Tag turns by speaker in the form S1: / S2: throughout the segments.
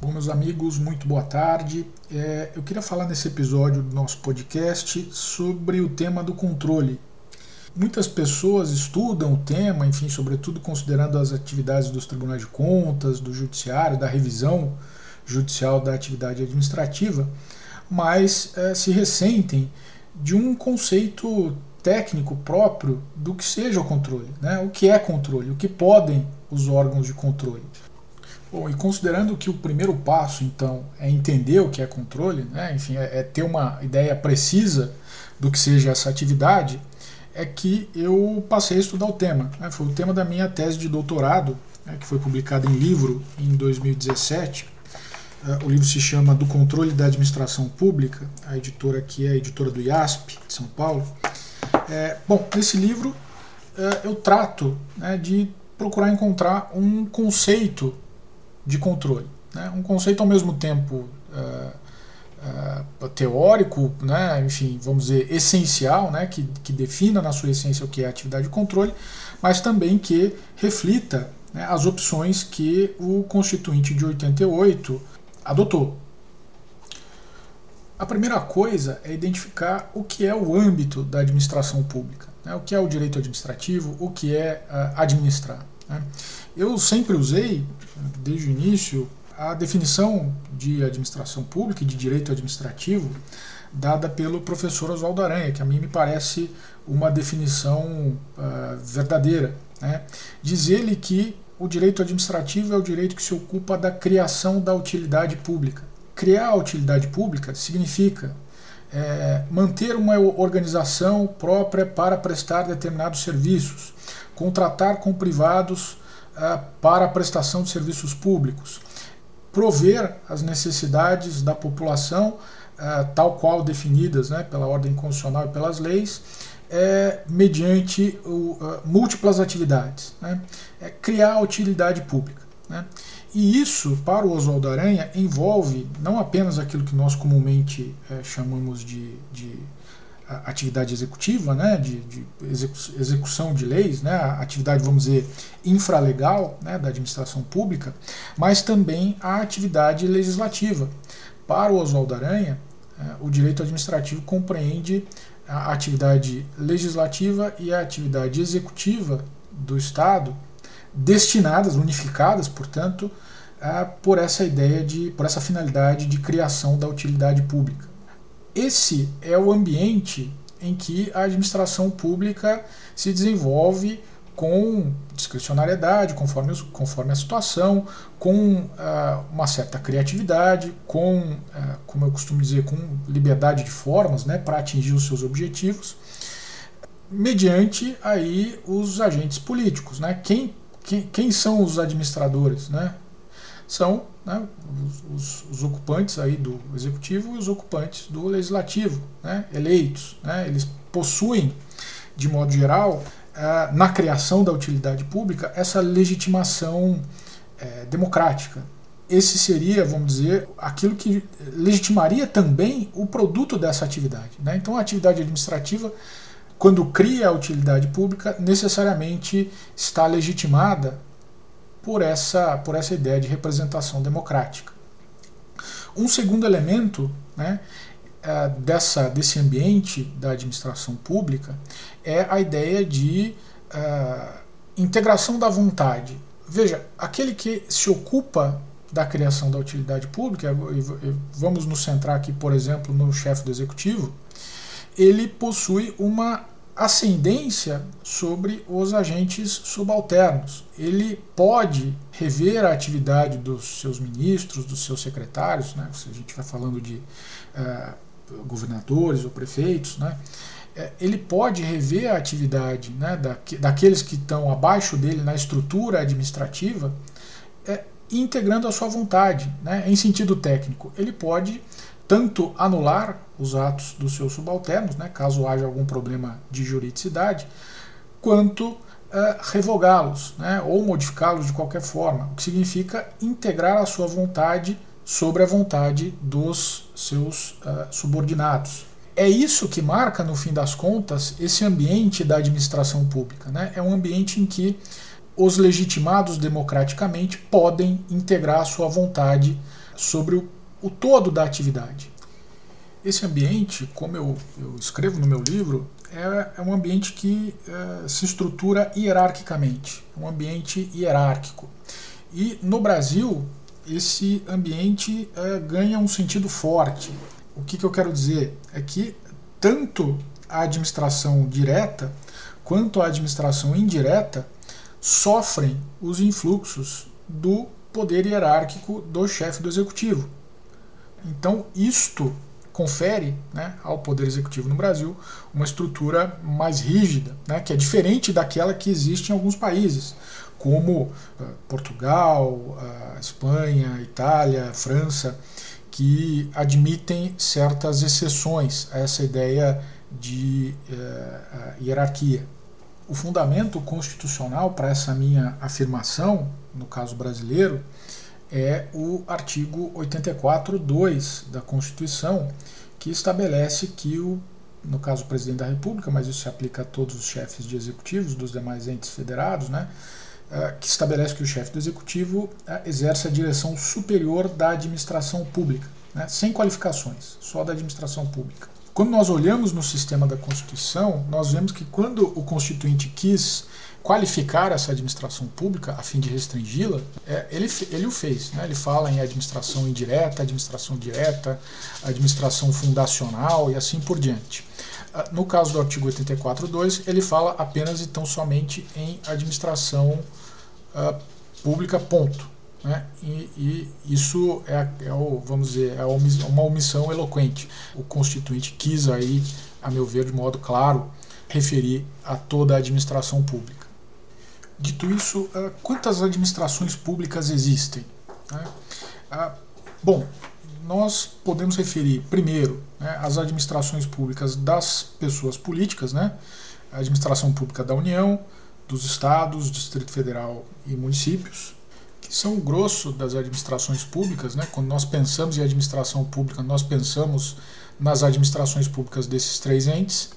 S1: Bom, meus amigos, muito boa tarde. É, eu queria falar nesse episódio do nosso podcast sobre o tema do controle. Muitas pessoas estudam o tema, enfim, sobretudo considerando as atividades dos tribunais de contas, do judiciário, da revisão judicial da atividade administrativa, mas é, se ressentem de um conceito técnico próprio do que seja o controle, né? o que é controle, o que podem os órgãos de controle. Bom, e considerando que o primeiro passo, então, é entender o que é controle, né? enfim, é, é ter uma ideia precisa do que seja essa atividade, é que eu passei a estudar o tema. Né? Foi o tema da minha tese de doutorado, né? que foi publicada em livro em 2017. Uh, o livro se chama Do Controle da Administração Pública, a editora aqui é a editora do IASP, de São Paulo. É, bom, nesse livro uh, eu trato né, de procurar encontrar um conceito de controle. Né? Um conceito ao mesmo tempo uh, uh, teórico, né? enfim, vamos dizer, essencial, né? que, que defina na sua essência o que é atividade de controle, mas também que reflita né, as opções que o Constituinte de 88 adotou. A primeira coisa é identificar o que é o âmbito da administração pública, né? o que é o direito administrativo, o que é uh, administrar. Né? Eu sempre usei, desde o início, a definição de administração pública e de direito administrativo dada pelo professor Oswaldo Aranha, que a mim me parece uma definição uh, verdadeira. Né? Diz ele que o direito administrativo é o direito que se ocupa da criação da utilidade pública. Criar a utilidade pública significa é, manter uma organização própria para prestar determinados serviços, contratar com privados para a prestação de serviços públicos, prover as necessidades da população, uh, tal qual definidas né, pela ordem constitucional e pelas leis, é, mediante o, uh, múltiplas atividades, né, é criar utilidade pública. Né. E isso, para o Oswaldo Aranha, envolve não apenas aquilo que nós comumente é, chamamos de, de atividade executiva, né, de, de execução de leis, né, a atividade, vamos dizer, infralegal né, da administração pública, mas também a atividade legislativa. Para o Oswaldo Aranha, é, o direito administrativo compreende a atividade legislativa e a atividade executiva do Estado, destinadas, unificadas, portanto, por essa ideia de, por essa finalidade de criação da utilidade pública. Esse é o ambiente em que a administração pública se desenvolve com discricionariedade, conforme, conforme a situação, com uh, uma certa criatividade, com, uh, como eu costumo dizer, com liberdade de formas né, para atingir os seus objetivos, mediante aí os agentes políticos. Né? Quem, quem, quem são os administradores? Né? São né, os, os, ocupantes aí do executivo e os ocupantes do legislativo, né, eleitos. Né, eles possuem, de modo geral, eh, na criação da utilidade pública, essa legitimação eh, democrática. Esse seria, vamos dizer, aquilo que legitimaria também o produto dessa atividade. Né? Então, a atividade administrativa, quando cria a utilidade pública, necessariamente está legitimada por essa, por essa ideia de representação democrática. Um segundo elemento né, é, dessa, desse ambiente da administração pública é a ideia de uh, integração da vontade. Veja, aquele que se ocupa da criação da utilidade pública, vamos nos centrar aqui, por exemplo, no chefe do executivo, ele possui uma ascendência sobre os agentes subalternos. Ele pode rever a atividade dos seus ministros, dos seus secretários, né? se a gente vai falando de uh, governadores ou prefeitos, né? É, ele pode rever a atividade né, da, daqueles que estão abaixo dele na estrutura administrativa, é, integrando a sua vontade, né, em sentido técnico. Ele pode tanto anular os atos dos seus subalternos, né, caso haja algum problema de juridicidade, quanto uh, revogá-los né, ou modificá-los de qualquer forma, o que significa integrar a sua vontade sobre a vontade dos seus uh, subordinados. É isso que marca, no fim das contas, esse ambiente da administração pública. Né? É um ambiente em que os legitimados democraticamente podem integrar a sua vontade sobre o, o todo da atividade. Esse ambiente, como eu, eu escrevo no meu livro, é, é um ambiente que é, se estrutura hierarquicamente, um ambiente hierárquico. E no Brasil, esse ambiente é, ganha um sentido forte. O que, que eu quero dizer? É que tanto a administração direta quanto a administração indireta sofrem os influxos do poder hierárquico do chefe do executivo. Então, isto confere né, ao Poder Executivo no Brasil uma estrutura mais rígida, né, que é diferente daquela que existe em alguns países, como uh, Portugal, uh, Espanha, Itália, França, que admitem certas exceções a essa ideia de uh, hierarquia. O fundamento constitucional para essa minha afirmação, no caso brasileiro, é o artigo 84.2 da Constituição, que estabelece que o no caso o presidente da República, mas isso se aplica a todos os chefes de executivos dos demais entes federados, né, eh, que estabelece que o chefe do executivo eh, exerce a direção superior da administração pública, né, sem qualificações, só da administração pública. Quando nós olhamos no sistema da Constituição, nós vemos que quando o Constituinte quis qualificar essa administração pública a fim de restringi-la, é, ele, ele o fez. Né? Ele fala em administração indireta, administração direta, administração fundacional e assim por diante. Ah, no caso do artigo 84.2, ele fala apenas e tão somente em administração uh, pública, ponto. Né? E, e, isso é, é, o, vamos dizer, é uma omissão eloquente. O Constituinte quis aí, a meu ver, de modo claro, referir a toda a administração pública. Dito isso, uh, quantas administrações públicas existem? Uh, bom, nós podemos referir, primeiro, né, as administrações públicas das pessoas políticas, né, a administração pública da União, dos estados, Distrito Federal e municípios, que são o grosso das administrações públicas. Né, quando nós pensamos em administração pública, nós pensamos nas administrações públicas desses três entes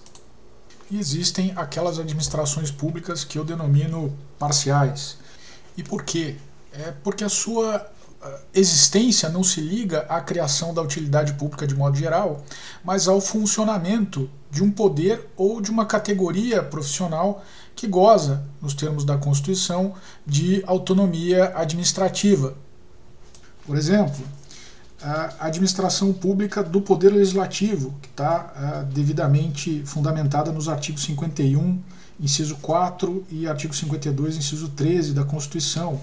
S1: e existem aquelas administrações públicas que eu denomino parciais. E por quê? É porque a sua existência não se liga à criação da utilidade pública de modo geral, mas ao funcionamento de um poder ou de uma categoria profissional que goza, nos termos da Constituição, de autonomia administrativa. Por exemplo, a administração pública do Poder Legislativo, que está uh, devidamente fundamentada nos artigos 51, inciso 4 e artigo 52, inciso 13 da Constituição.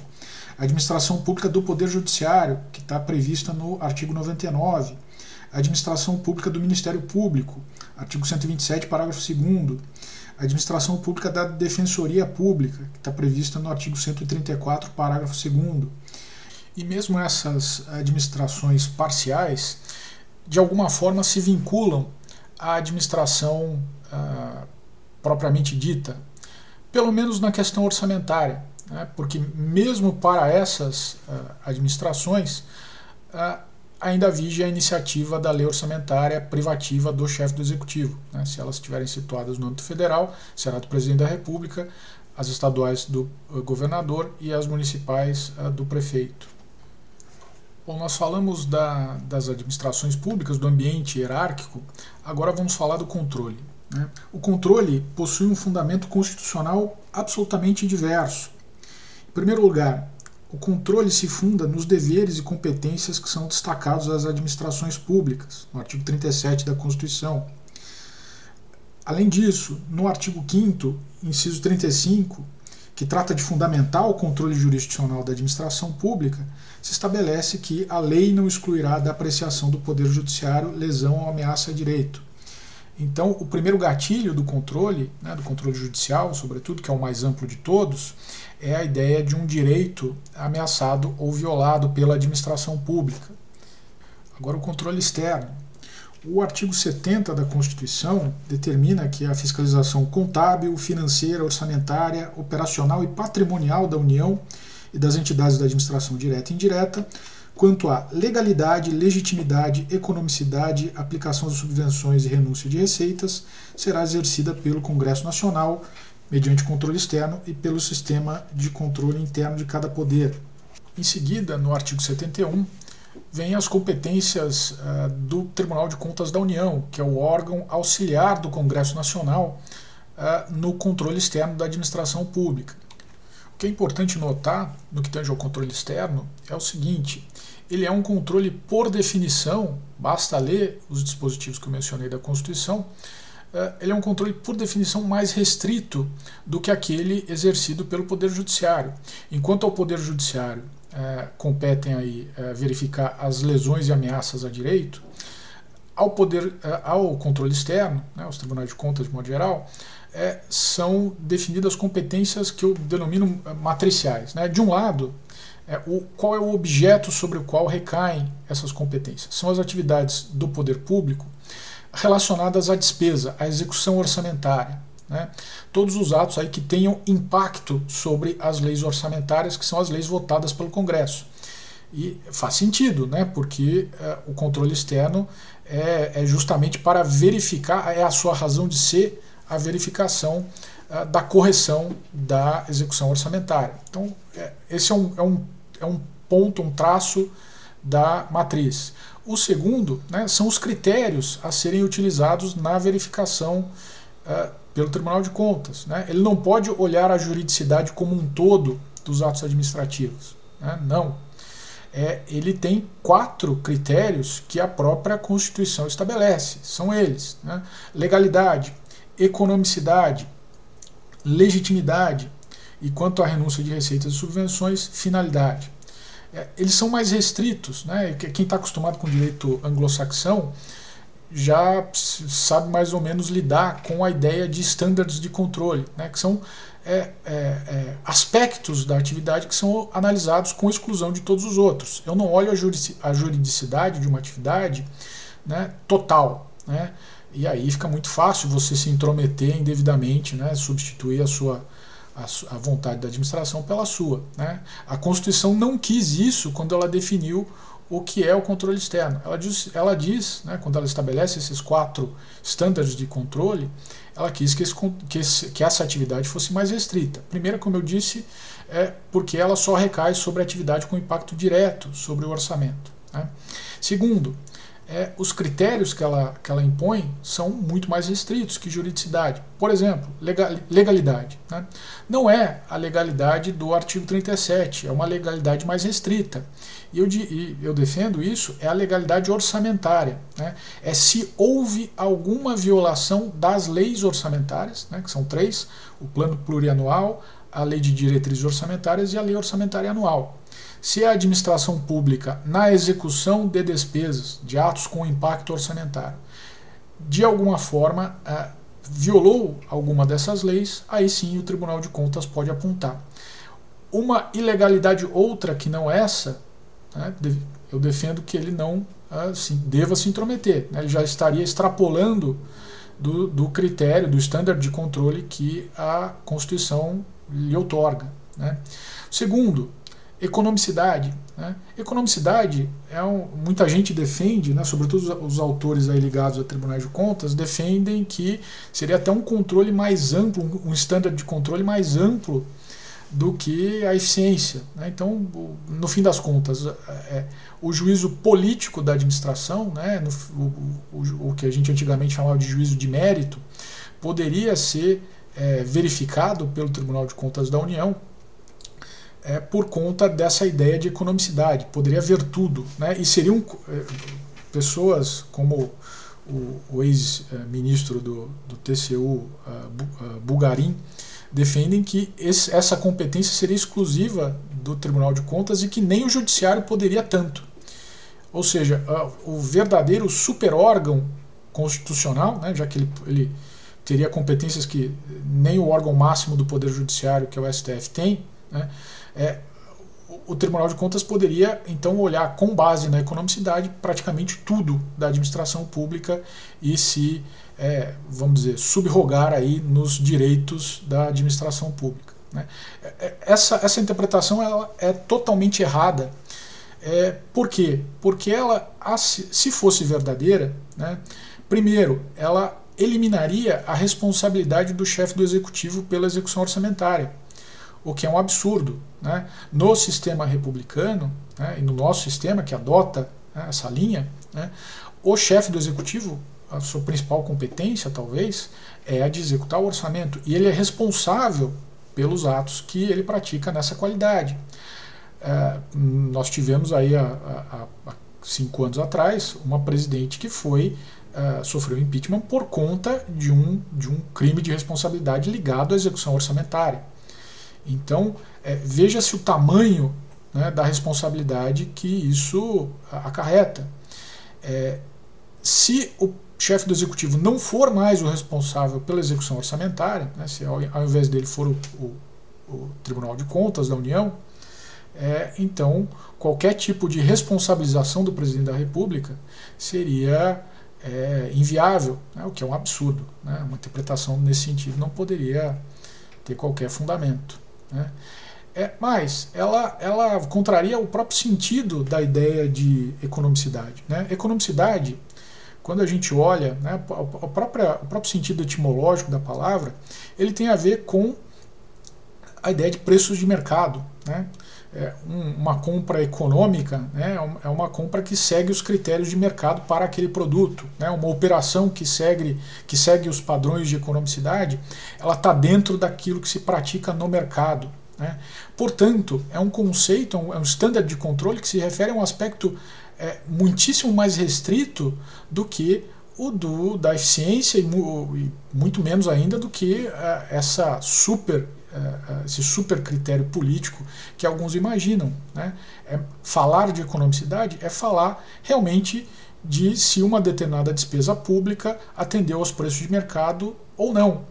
S1: A administração pública do Poder Judiciário, que está prevista no artigo 99. A administração pública do Ministério Público, artigo 127, parágrafo 2 a administração pública da Defensoria Pública, que está prevista no artigo 134, parágrafo 2 e mesmo essas administrações parciais, de alguma forma se vinculam à administração ah, propriamente dita, pelo menos na questão orçamentária, né? porque mesmo para essas ah, administrações ah, ainda vige a iniciativa da lei orçamentária privativa do chefe do executivo. Né? Se elas estiverem situadas no âmbito federal, será do presidente da República, as estaduais do governador e as municipais do prefeito. Bom, nós falamos da, das administrações públicas, do ambiente hierárquico, agora vamos falar do controle. Né? O controle possui um fundamento constitucional absolutamente diverso. Em primeiro lugar, o controle se funda nos deveres e competências que são destacados às administrações públicas, no artigo 37 da Constituição. Além disso, no artigo 5, inciso 35, que trata de fundamental controle jurisdicional da administração pública, se estabelece que a lei não excluirá da apreciação do Poder Judiciário lesão ou ameaça a direito. Então, o primeiro gatilho do controle, né, do controle judicial, sobretudo, que é o mais amplo de todos, é a ideia de um direito ameaçado ou violado pela administração pública. Agora, o controle externo. O artigo 70 da Constituição determina que a fiscalização contábil, financeira, orçamentária, operacional e patrimonial da União e das entidades da administração direta e indireta, quanto à legalidade, legitimidade, economicidade, aplicação de subvenções e renúncia de receitas, será exercida pelo Congresso Nacional, mediante controle externo e pelo sistema de controle interno de cada poder. Em seguida, no artigo 71, vem as competências uh, do Tribunal de Contas da União, que é o órgão auxiliar do Congresso Nacional uh, no controle externo da administração pública. O que é importante notar no que tange ao controle externo é o seguinte: ele é um controle por definição, basta ler os dispositivos que eu mencionei da Constituição, uh, ele é um controle por definição mais restrito do que aquele exercido pelo Poder Judiciário. Enquanto ao Poder Judiciário é, competem aí é, verificar as lesões e ameaças a direito, ao poder, é, ao controle externo, né, os tribunais de contas de modo geral, é, são definidas competências que eu denomino é, matriciais. Né? De um lado, é, o, qual é o objeto sobre o qual recaem essas competências? São as atividades do poder público relacionadas à despesa, à execução orçamentária, né? Todos os atos aí que tenham impacto sobre as leis orçamentárias, que são as leis votadas pelo Congresso. E faz sentido, né? porque uh, o controle externo é, é, justamente para verificar, é a sua razão de ser a verificação uh, da correção da execução orçamentária. Então, é, esse é um, é, um, é um ponto, um traço da matriz. O segundo né, são os critérios a serem utilizados na verificação uh, pelo Tribunal de Contas. Né? Ele não pode olhar a juridicidade como um todo dos atos administrativos. Né? Não. É, ele tem quatro critérios que a própria Constituição estabelece. São eles: né? legalidade, economicidade, legitimidade e, quanto à renúncia de receitas e subvenções, finalidade. É, eles são mais restritos. Né? Quem está acostumado com o direito anglo-saxão já sabe mais ou menos lidar com a ideia de estándares de controle, né, que são é, é, é, aspectos da atividade que são analisados com exclusão de todos os outros. Eu não olho a, juridicidade de uma atividade né, total. Né, e aí fica muito fácil você se intrometer indevidamente, né, substituir a sua a, vontade da administração pela sua. Né. A Constituição não quis isso quando ela definiu o que é o controle externo. Ela diz, ela diz né, quando ela estabelece esses quatro estándares de controle, ela quis que, esse, que, esse, que, essa atividade fosse mais restrita. Primeiro, como eu disse, é porque ela só recai sobre a atividade com impacto direto sobre o orçamento. Né? Segundo, é, os critérios que ela, que ela impõe são muito mais restritos que juridicidade. Por exemplo, legal, legalidade. Né? Não é a legalidade do artigo 37, é uma legalidade mais restrita. E eu, e eu defendo isso, é a legalidade orçamentária. Né? É se houve alguma violação das leis orçamentárias, né, que são três: o plano plurianual, a lei de diretrizes orçamentárias e a lei orçamentária anual. Se a administração pública, na execução de despesas, de atos com impacto orçamentário, de alguma forma eh, violou alguma dessas leis, aí sim o Tribunal de Contas pode apontar. Uma ilegalidade outra que não essa, né, eu defendo que ele não assim, deva se intrometer. Né, ele já estaria extrapolando do, do critério, do standard de controle que a Constituição lhe outorga. Né. Segundo, economicidade. Né? Economicidade é um, muita gente defende, né, sobretudo os, os autores aí ligados a tribunais de contas, defendem que seria até um controle mais amplo, um, standard de controle mais amplo do que a eficiência. Né? Então, no fim das contas, é, é, o juízo político da administração, né, no, o, o, o, que a gente antigamente chamava de juízo de mérito, poderia ser é, verificado pelo Tribunal de Contas da União é, por conta dessa ideia de economicidade. Poderia haver tudo. Né? E seriam é, pessoas como o, o ex-ministro do, do TCU, uh, uh, Bulgarin, defendem que esse, essa competência seria exclusiva do Tribunal de Contas e que nem o Judiciário poderia tanto. Ou seja, o verdadeiro superórgão constitucional, né, já que ele, ele teria competências que nem o órgão máximo do Poder Judiciário, que é o STF, tem, né, é, o Tribunal de Contas poderia então olhar com base na economicidade praticamente tudo da administração pública e se, é, vamos dizer, subrogar aí nos direitos da administração pública. Né? É, é, essa, essa interpretação ela é totalmente errada. É, por quê? Porque ela, se fosse verdadeira, né, primeiro, ela eliminaria a responsabilidade do chefe do executivo pela execução orçamentária. o que é um absurdo. Né? No sistema republicano, né, e no nosso sistema que adota né, essa linha, né, o chefe do executivo, a sua principal competência, talvez, é a de executar o orçamento. E ele é responsável pelos atos que ele pratica nessa qualidade. É, nós tivemos aí, há, cinco anos atrás, uma presidente que foi uh, sofreu impeachment por conta de um, de um crime de responsabilidade ligado à execução orçamentária. Então, é, veja-se o tamanho né, da responsabilidade que isso acarreta. É, se o chefe do executivo não for mais o responsável pela execução orçamentária, né, se ao, ao, invés dele for o, o, o, Tribunal de Contas da União, é, então qualquer tipo de responsabilização do presidente da República seria é, inviável, né, o que é um absurdo. Né, uma interpretação nesse sentido não poderia ter qualquer fundamento. Né. É, mas ela, ela contraria o próprio sentido da ideia de economicidade. Né? Economicidade, quando a gente olha, né, o, próprio, o próprio sentido etimológico da palavra, ele tem a ver com a ideia de preços de mercado. Né? É um, uma compra econômica né, é, é uma compra que segue os critérios de mercado para aquele produto. Né? Uma operação que segue, que segue os padrões de economicidade, ela está dentro daquilo que se pratica no mercado. Né? Portanto, é um conceito, é um, é um standard de controle que se refere a um aspecto é, muitíssimo mais restrito do que o do, da eficiência e, e muito menos ainda do que uh, essa super uh, esse super critério político que alguns imaginam. Né? É, falar de economicidade é falar realmente de se uma determinada despesa pública atendeu aos preços de mercado ou não.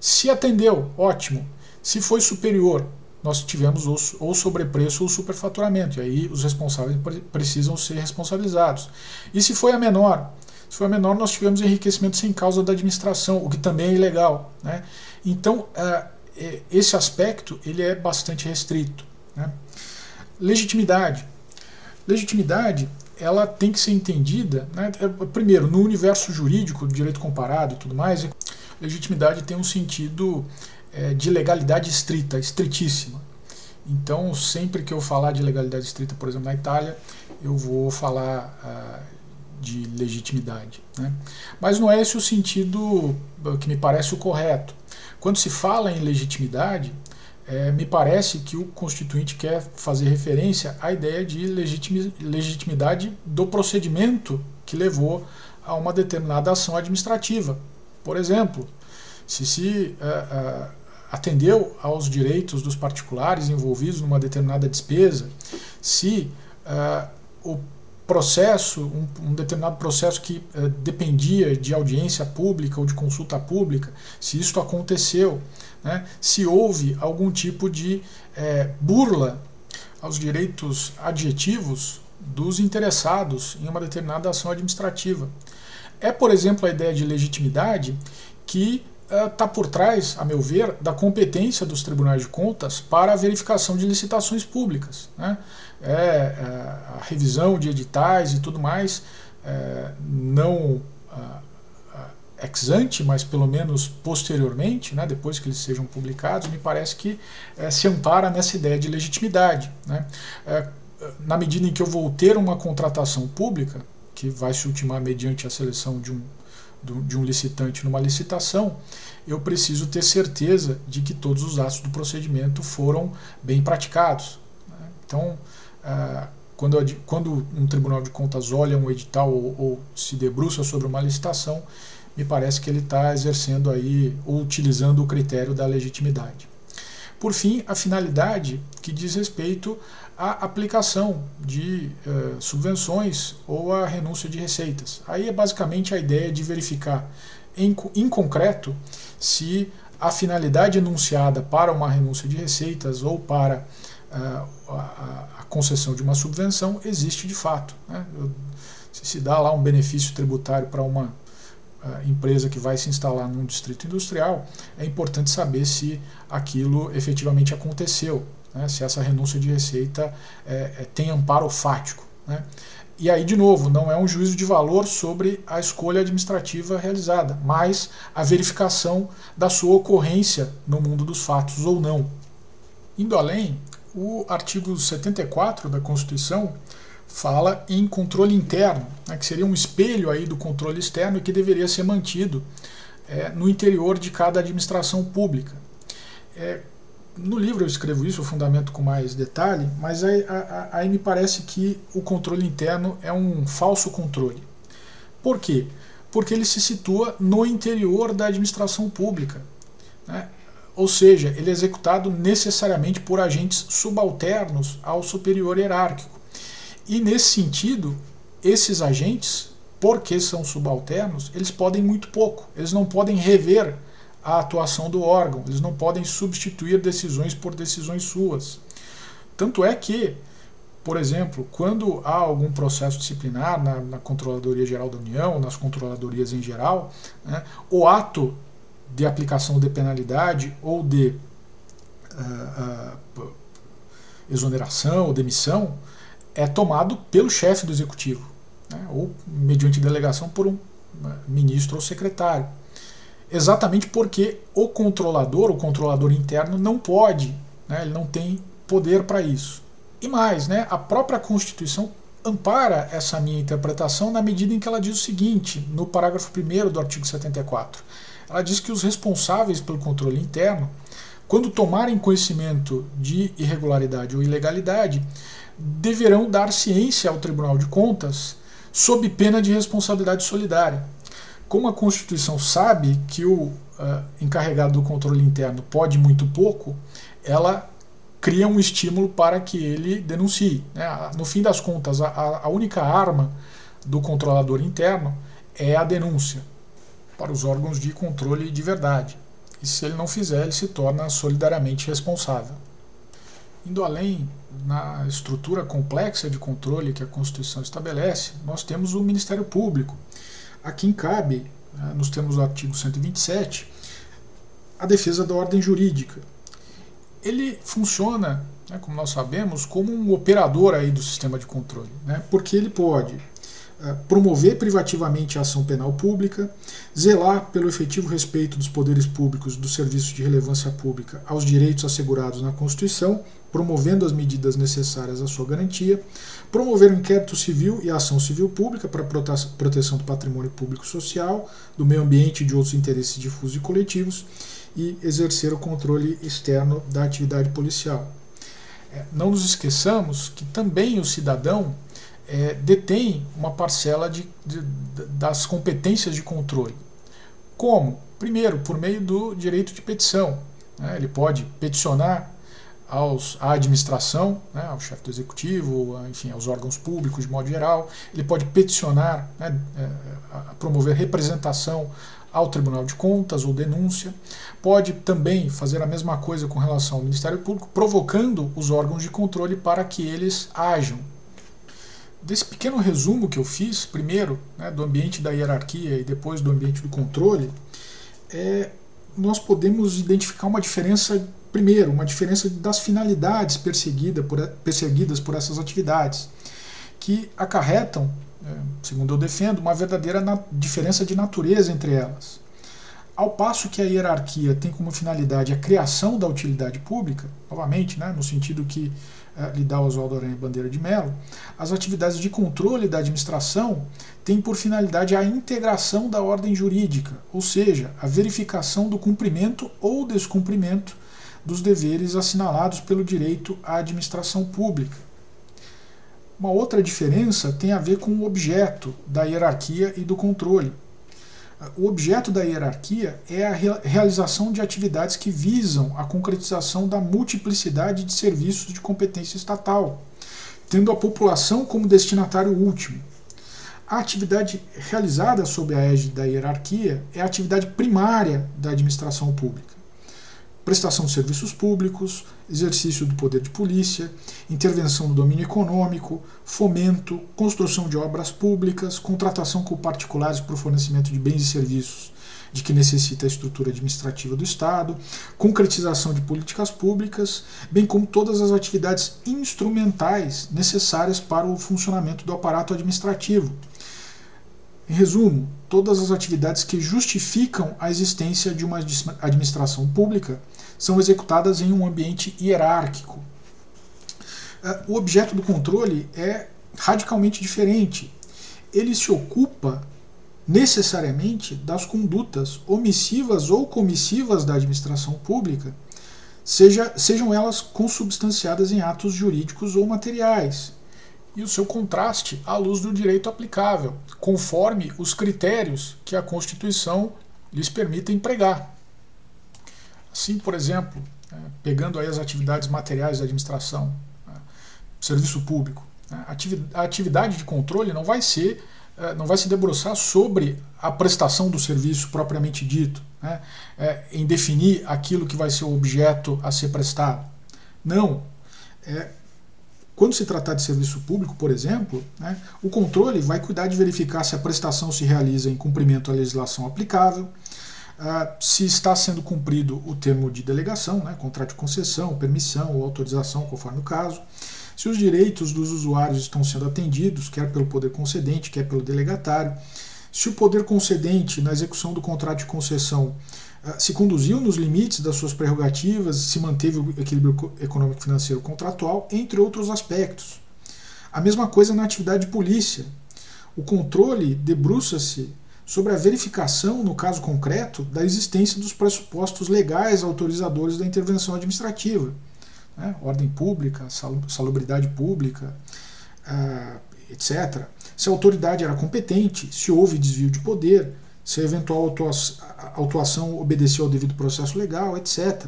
S1: Se atendeu, ótimo. Se foi superior, nós tivemos ou sobrepreço ou superfaturamento, e aí os responsáveis precisam ser responsabilizados. E se foi a menor, se foi a menor, nós tivemos enriquecimento sem causa da administração, o que também é ilegal. Né? Então, é, é, esse aspecto ele é bastante restrito. Né? Legitimidade. Legitimidade ela tem que ser entendida, né, é, primeiro, no universo jurídico, direito comparado e tudo mais, legitimidade tem um sentido é, de legalidade estrita, estritíssima. Então, sempre que eu falar de legalidade estrita, por exemplo, na Itália, eu vou falar ah, de legitimidade. Né? Mas não é esse o sentido que me parece o correto. Quando se fala em legitimidade, é, me parece que o Constituinte quer fazer referência à ideia de legitimidade do procedimento que levou a uma determinada ação administrativa. Por exemplo, se se uh, uh, atendeu aos direitos dos particulares envolvidos numa determinada despesa, se uh, o processo, um, um, determinado processo que uh, dependia de audiência pública ou de consulta pública, se isso aconteceu, né, se houve algum tipo de é, burla aos direitos adjetivos dos interessados em uma determinada ação administrativa. É, por exemplo, a ideia de legitimidade que está uh, por trás, a meu ver, da competência dos tribunais de contas para a verificação de licitações públicas. Né? É, é, a revisão de editais e tudo mais, é, não ex ante, mas pelo menos posteriormente, né, depois que eles sejam publicados, me parece que é, se ampara nessa ideia de legitimidade. Né? É, na medida em que eu vou ter uma contratação pública, que vai se ultimar mediante a seleção de um de um licitante numa licitação, eu preciso ter certeza de que todos os atos do procedimento foram bem praticados. Né? Então, ah, quando, um tribunal de contas olha um edital ou se debruça sobre uma licitação, me parece que ele está exercendo aí ou utilizando o critério da legitimidade. Por fim, a finalidade que diz respeito à aplicação de uh, subvenções ou à renúncia de receitas. Aí é basicamente a ideia de verificar em, em concreto se a finalidade enunciada para uma renúncia de receitas ou para uh, a, a, concessão de uma subvenção existe de fato. Né? Se se dá lá um benefício tributário para uma empresa que vai se instalar num distrito industrial, é importante saber se aquilo efetivamente aconteceu, né, se essa renúncia de receita é, é, tem amparo fático. Né. E aí, de novo, não é um juízo de valor sobre a escolha administrativa realizada, mas a verificação da sua ocorrência no mundo dos fatos ou não. Indo além, o artigo 74 da Constituição fala em controle interno, né, que seria um espelho aí do controle externo e que deveria ser mantido é, no interior de cada administração pública. É, no livro eu escrevo isso, o fundamento com mais detalhe, mas aí, aí, me parece que o controle interno é um falso controle. Por quê? Porque ele se situa no interior da administração pública. Né? Ou seja, ele é executado necessariamente por agentes subalternos ao superior hierárquico. E nesse sentido, esses agentes, porque são subalternos, eles podem muito pouco. Eles não podem rever a atuação do órgão, eles não podem substituir decisões por decisões suas. Tanto é que, por exemplo, quando há algum processo disciplinar na, na Controladoria Geral da União, nas controladorias em geral, né, o ato de aplicação de penalidade ou de uh, uh, exoneração ou demissão é tomado pelo chefe do executivo, né, ou mediante delegação por um uh, ministro ou secretário exatamente porque o controlador, o controlador interno, não pode, né, ele não tem poder para isso. E mais, né, a própria Constituição ampara essa minha interpretação na medida em que ela diz o seguinte, no parágrafo 1 do artigo 74. Ela diz que os responsáveis pelo controle interno, quando tomarem conhecimento de irregularidade ou ilegalidade, deverão dar ciência ao Tribunal de Contas sob pena de responsabilidade solidária como a Constituição sabe que o uh, encarregado do controle interno pode muito pouco, ela cria um estímulo para que ele denuncie. Né? No fim das contas, a, a única arma do controlador interno é a denúncia para os órgãos de controle de verdade. E se ele não fizer, ele se torna solidariamente responsável. Indo além, na estrutura complexa de controle que a Constituição estabelece, nós temos o Ministério Público, a quem cabe, né, nos termos do artigo 127, a defesa da ordem jurídica. Ele funciona, né, como nós sabemos, como um operador aí do sistema de controle, né, porque ele pode promover privativamente a ação penal pública, zelar pelo efetivo respeito dos poderes públicos dos serviços de relevância pública aos direitos assegurados na Constituição, promovendo as medidas necessárias à sua garantia, promover o inquérito civil e a ação civil pública para proteção do patrimônio público social, do meio ambiente e de outros interesses difusos e coletivos, e exercer o controle externo da atividade policial. Eh, não nos esqueçamos que também o cidadão é, detém uma parcela de, de, das competências de controle. Como? Primeiro, por meio do direito de petição. Né? Ele pode peticionar aos, à administração, né? ao chefe do executivo, enfim, aos órgãos públicos de modo geral. Ele pode peticionar, né? é, promover representação ao Tribunal de Contas ou denúncia. Pode também fazer a mesma coisa com relação ao Ministério Público, provocando os órgãos de controle para que eles ajam desse pequeno resumo que eu fiz, primeiro né, do ambiente da hierarquia e depois do ambiente do controle, é, nós podemos identificar uma diferença, primeiro, uma diferença das finalidades perseguida por, perseguidas por essas atividades, que acarretam, é, segundo eu defendo, uma verdadeira diferença de natureza entre elas. Ao passo que a hierarquia tem como finalidade a criação da utilidade pública, novamente, né, no sentido que é, lhe dá Oswaldo Aranha Bandeira de Mello, as atividades de controle da administração têm por finalidade a integração da ordem jurídica, ou seja, a verificação do cumprimento ou descumprimento dos deveres assinalados pelo direito à administração pública. Uma outra diferença tem a ver com o objeto da hierarquia e do controle. O objeto da hierarquia é a realização de atividades que visam a concretização da multiplicidade de serviços de competência estatal, tendo a população como destinatário último. A atividade realizada sob a égide da hierarquia é a atividade primária da administração pública prestação de serviços públicos, exercício do poder de polícia, intervenção no domínio econômico, fomento, construção de obras públicas, contratação com particulares para o fornecimento de bens e serviços de que necessita a estrutura administrativa do Estado, concretização de políticas públicas, bem como todas as atividades instrumentais necessárias para o funcionamento do aparato administrativo. Em resumo, todas as atividades que justificam a existência de uma administração pública são executadas em um ambiente hierárquico. É, o objeto do controle é radicalmente diferente. Ele se ocupa necessariamente das condutas omissivas ou comissivas da administração pública, seja, sejam elas consubstanciadas em atos jurídicos ou materiais, e o seu contraste à luz do direito aplicável, conforme os critérios que a Constituição lhes permite empregar. Assim, por exemplo, é, pegando aí as atividades materiais da administração, é, serviço público, é, a atividade de controle não vai ser é, não vai se debruçar sobre a prestação do serviço propriamente dito, né? é, em definir aquilo que vai ser o objeto a ser prestado. Não. É, quando se tratar de serviço público, por exemplo, né, o controle vai cuidar de verificar se a prestação se realiza em cumprimento à legislação aplicável, uh, se está sendo cumprido o termo de delegação, né, contrato de concessão, permissão ou autorização, conforme o caso, se os direitos dos usuários estão sendo atendidos, quer pelo poder concedente, quer pelo delegatário, se o poder concedente, na execução do contrato de concessão, ah, se conduziu nos limites das suas prerrogativas, se manteve o equilíbrio econômico financeiro contratual, entre outros aspectos. A mesma coisa na atividade de polícia. O controle debruça-se sobre a verificação, no caso concreto, da existência dos pressupostos legais autorizadores da intervenção administrativa né? ordem pública, salubridade pública, ah, etc. Se a autoridade era competente, se houve desvio de poder, se a eventual autuação obedeceu ao devido processo legal, etc.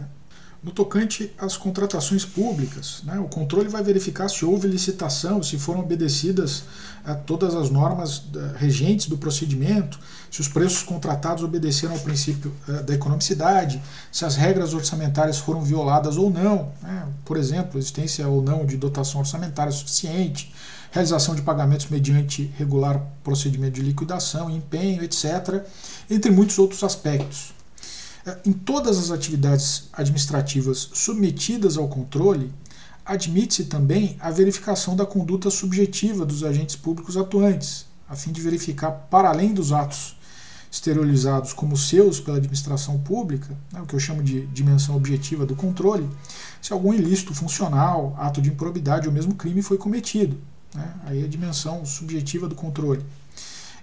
S1: No tocante às contratações públicas, né, o controle vai verificar se houve licitação, se foram obedecidas a todas as normas regentes do procedimento, se os preços contratados obedeceram ao princípio uh, da economicidade, se as regras orçamentárias foram violadas ou não, né, por exemplo, existência ou não de dotação orçamentária suficiente, realização de pagamentos mediante regular procedimento de liquidação, empenho, etc., entre muitos outros aspectos. É, em todas as atividades administrativas submetidas ao controle, admite-se também a verificação da conduta subjetiva dos agentes públicos atuantes, a fim de verificar, para além dos atos exteriorizados como seus pela administração pública, né, o que eu chamo de dimensão objetiva do controle, se algum ilícito funcional, ato de improbidade ou mesmo crime foi cometido. Né, aí a dimensão subjetiva do controle.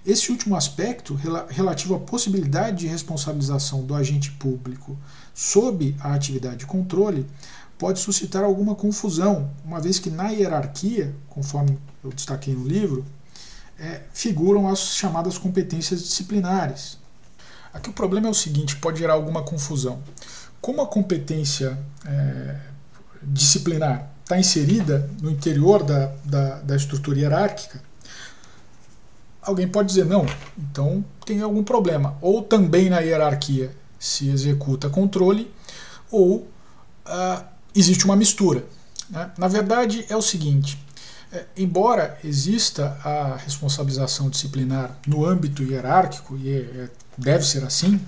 S1: Esse último aspecto, relativo à possibilidade de responsabilização do agente público sob a atividade de controle, pode suscitar alguma confusão, uma vez que na hierarquia, conforme eu destaquei no livro, é, figuram as chamadas competências disciplinares. Aqui o problema é o seguinte: pode gerar alguma confusão. Como a competência é, disciplinar está inserida no interior da, da, da estrutura hierárquica, alguém pode dizer não, então tem algum problema. Ou também na hierarquia se executa controle, ou ah, existe uma mistura. Né? Na verdade, é o seguinte: é, embora exista a responsabilização disciplinar no âmbito hierárquico, e é, é deve ser assim,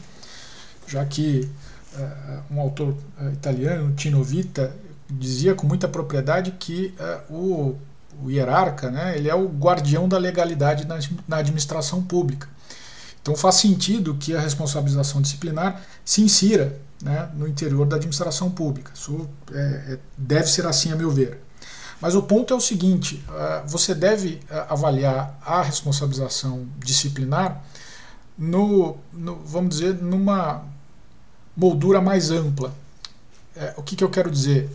S1: já que é, um autor é, italiano, Tino Vita, dizia com muita propriedade que o o hierarca, né, ele é o guardião da legalidade na, na administração pública. Então faz sentido que a responsabilização disciplinar se insira né, no interior da administração pública. Isso é, é, deve ser assim, a meu ver. Mas o ponto é o seguinte: uh, você deve uh, avaliar a responsabilização disciplinar no, no, vamos dizer, numa moldura mais ampla. É, o que, que eu quero dizer?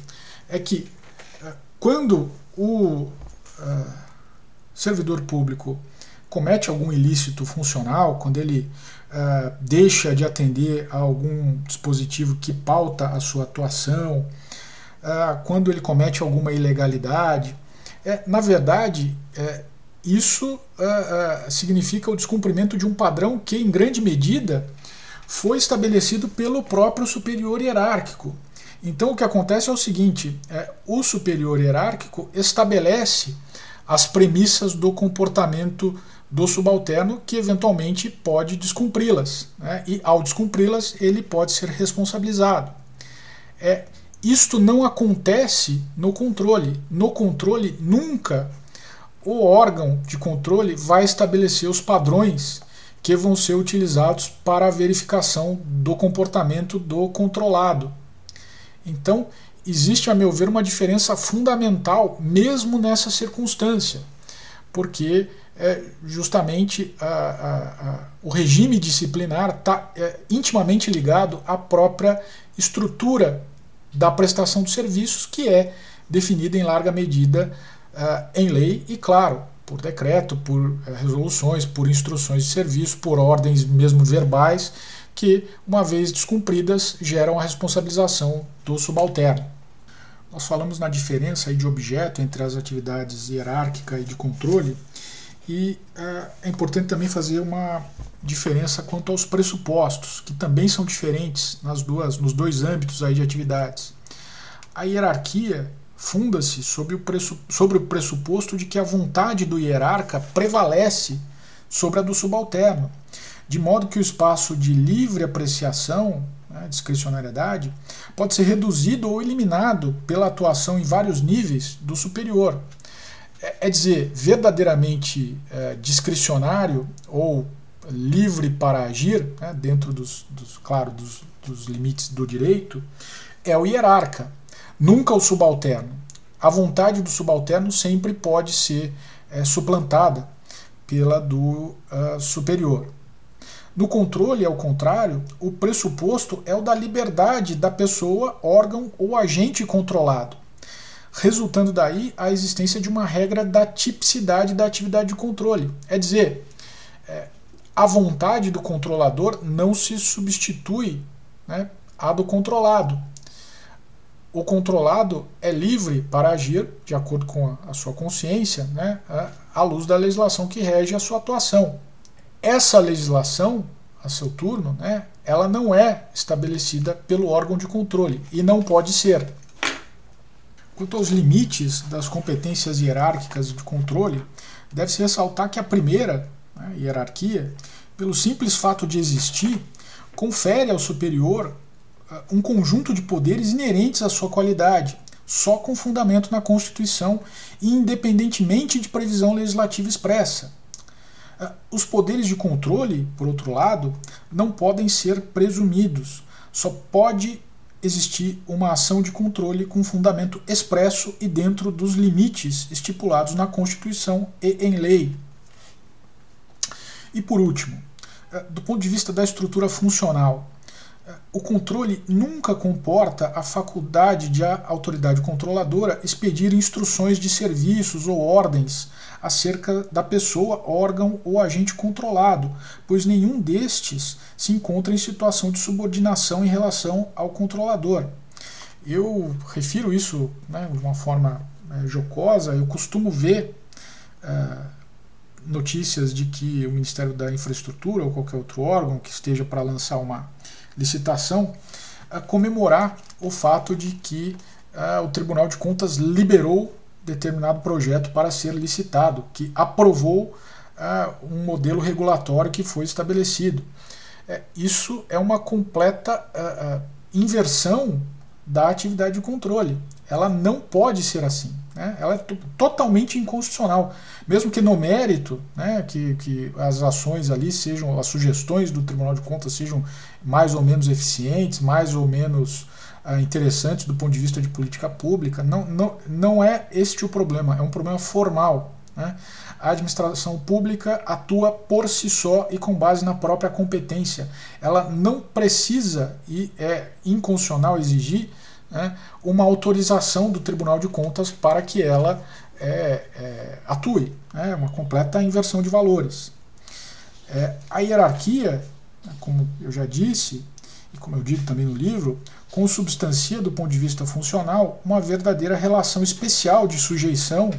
S1: É que uh, quando o uh, servidor público comete algum ilícito funcional, quando ele uh, deixa de atender a algum dispositivo que pauta a sua atuação, uh, quando ele comete alguma ilegalidade, é, na verdade, é, isso uh, significa o descumprimento de um padrão que, em grande medida, foi estabelecido pelo próprio superior hierárquico. Então, o que acontece é o seguinte: é, o superior hierárquico estabelece as premissas do comportamento do subalterno, que eventualmente pode descumpri-las. Né? E ao descumpri-las, ele pode ser responsabilizado. É, isto não acontece no controle. No controle, nunca o órgão de controle vai estabelecer os padrões que vão ser utilizados para a verificação do comportamento do controlado. Então, existe, a meu ver, uma diferença fundamental, mesmo nessa circunstância, porque é, justamente a, a, a, o regime disciplinar está é, intimamente ligado à própria estrutura da prestação de serviços, que é definida em larga medida uh, em lei e, claro, por decreto, por uh, resoluções, por instruções de serviço, por ordens mesmo verbais, que, uma vez descumpridas, geram a responsabilização do subalterno. Nós falamos na diferença de objeto entre as atividades hierárquica e de controle, e uh, é importante também fazer uma diferença quanto aos pressupostos, que também são diferentes nas duas, nos dois âmbitos aí de atividades. A hierarquia funda-se sobre, sobre o pressuposto de que a vontade do hierarca prevalece sobre a do subalterno, de modo que o espaço de livre apreciação, né, discricionariedade, pode ser reduzido ou eliminado pela atuação em vários níveis do superior. É, é dizer, verdadeiramente é, discricionário ou livre para agir, né, dentro dos, dos claro, dos, dos limites do direito, é o hierarca, nunca o subalterno. A vontade do subalterno sempre pode ser é, suplantada pela do uh, superior. No controle, ao contrário, o pressuposto é o da liberdade da pessoa, órgão ou agente controlado, resultando daí a existência de uma regra da tipicidade da atividade de controle. É dizer, é, a vontade do controlador não se substitui né, à do controlado. O controlado é livre para agir de acordo com a sua consciência, né, à luz da legislação que rege a sua atuação. Essa legislação, a seu turno, né, ela não é estabelecida pelo órgão de controle e não pode ser. Quanto aos limites das competências hierárquicas de controle, deve-se ressaltar que a primeira né, hierarquia, pelo simples fato de existir, confere ao superior uh, um conjunto de poderes inerentes à sua qualidade, só com fundamento na Constituição e independentemente de previsão legislativa expressa. Uh, os poderes de controle, por outro lado, não podem ser presumidos, só pode existir uma ação de controle com fundamento expresso e dentro dos limites estipulados na Constituição e em lei. E por último, eh, do ponto de vista da estrutura funcional, o controle nunca comporta a faculdade de a autoridade controladora expedir instruções de serviços ou ordens acerca da pessoa, órgão ou agente controlado, pois nenhum destes se encontra em situação de subordinação em relação ao controlador. Eu refiro isso né, de uma forma é, jocosa, eu costumo ver. É, notícias de que o Ministério da Infraestrutura ou qualquer outro órgão que esteja para lançar uma licitação comemorar o fato de que o Tribunal de Contas liberou determinado projeto para ser licitado, que aprovou um modelo regulatório que foi estabelecido. É, isso é uma completa inversão da atividade de controle. Ela não pode ser assim. Né? Ela é totalmente inconstitucional. Mesmo que no mérito, né, que, que as ações ali sejam, as sugestões do Tribunal de Contas sejam mais ou menos eficientes, mais ou menos uh, interessantes do ponto de vista de política pública, não, não, não é este o problema, é um problema formal. Né? A administração pública atua por si só e com base na própria competência. Ela não precisa, e é inconstitucional exigir, né, uma autorização do Tribunal de Contas para que ela é, é, atue. Né, uma completa inversão de valores. É, a hierarquia, né, como eu já disse, e como eu digo também no livro, consubstancia do ponto de vista funcional uma verdadeira relação especial de sujeição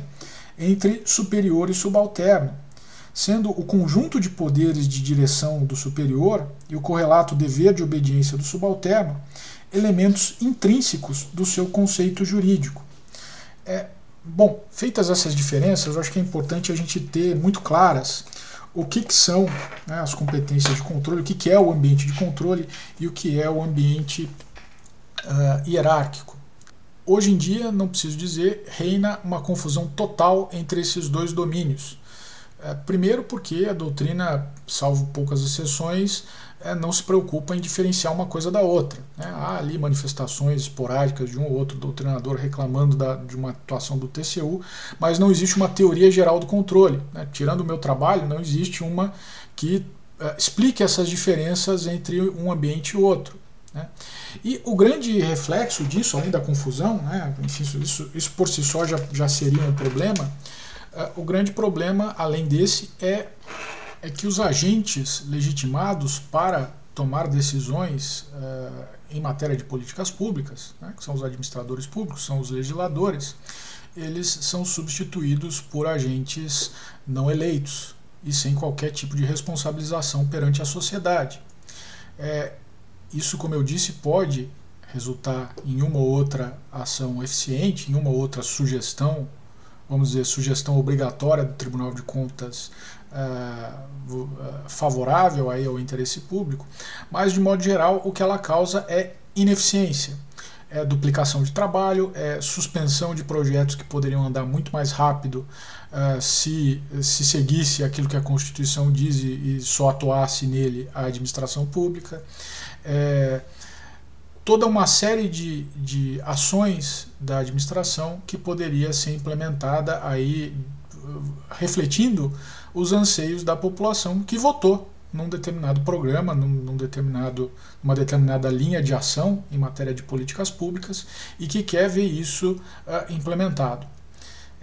S1: entre superior e subalterno, sendo o conjunto de poderes de direção do superior e o correlato dever de obediência do subalterno elementos intrínsecos do seu conceito jurídico. É, bom, feitas essas diferenças, eu acho que é importante a gente ter muito claras o que, que são né, as competências de controle, o que, que é o ambiente de controle e o que é o ambiente uh, hierárquico. Hoje em dia, não preciso dizer, reina uma confusão total entre esses dois domínios. É, primeiro, porque a doutrina, salvo poucas exceções, é, não se preocupa em diferenciar uma coisa da outra. Né? Há ali manifestações esporádicas de um ou outro doutrinador reclamando da, de uma atuação do TCU, mas não existe uma teoria geral do controle. Né? Tirando o meu trabalho, não existe uma que é, explique essas diferenças entre um ambiente e outro. Né? E o grande reflexo disso, além da confusão, né? Enfim, isso, isso por si só já, já seria um problema, uh, o grande problema, além desse, é é que os agentes legitimados para tomar decisões uh, em matéria de políticas públicas, né, que são os administradores públicos, são os legisladores, eles são substituídos por agentes não eleitos e sem qualquer tipo de responsabilização perante a sociedade. É, isso, como eu disse, pode resultar em uma ou outra ação eficiente, em uma ou outra sugestão, vamos dizer, sugestão obrigatória do Tribunal de Contas uh, favorável aí ao interesse público, mas de modo geral o que ela causa é ineficiência, é duplicação de trabalho, é suspensão de projetos que poderiam andar muito mais rápido uh, se, se seguisse aquilo que a Constituição diz e, e só atuasse nele a administração pública. É, toda uma série de, de ações da administração que poderia ser implementada aí refletindo os anseios da população que votou num determinado programa, num, num determinado, uma determinada linha de ação em matéria de políticas públicas e que quer ver isso uh, implementado.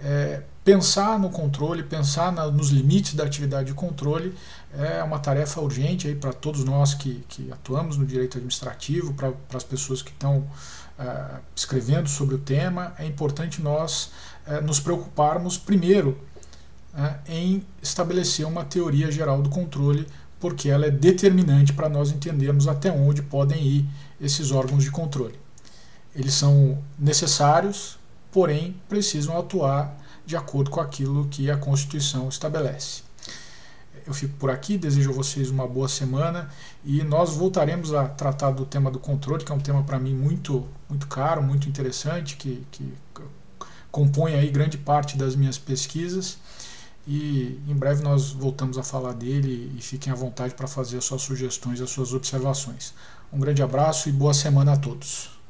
S1: É, pensar no controle, pensar na, nos limites da atividade de controle é uma tarefa urgente para todos nós que, que, atuamos no direito administrativo, para as pessoas que estão uh, escrevendo sobre o tema. É importante nós uh, nos preocuparmos, primeiro, né, em estabelecer uma teoria geral do controle, porque ela é determinante para nós entendermos até onde podem ir esses órgãos de controle. Eles são necessários, porém precisam atuar de acordo com aquilo que a Constituição estabelece. Eu fico por aqui, desejo a vocês uma boa semana e nós voltaremos a tratar do tema do controle, que é um tema para mim muito, muito caro, muito interessante, que, que compõe aí grande parte das minhas pesquisas e em breve nós voltamos a falar dele e fiquem à vontade para fazer as suas sugestões as suas observações. Um grande abraço e boa semana a todos.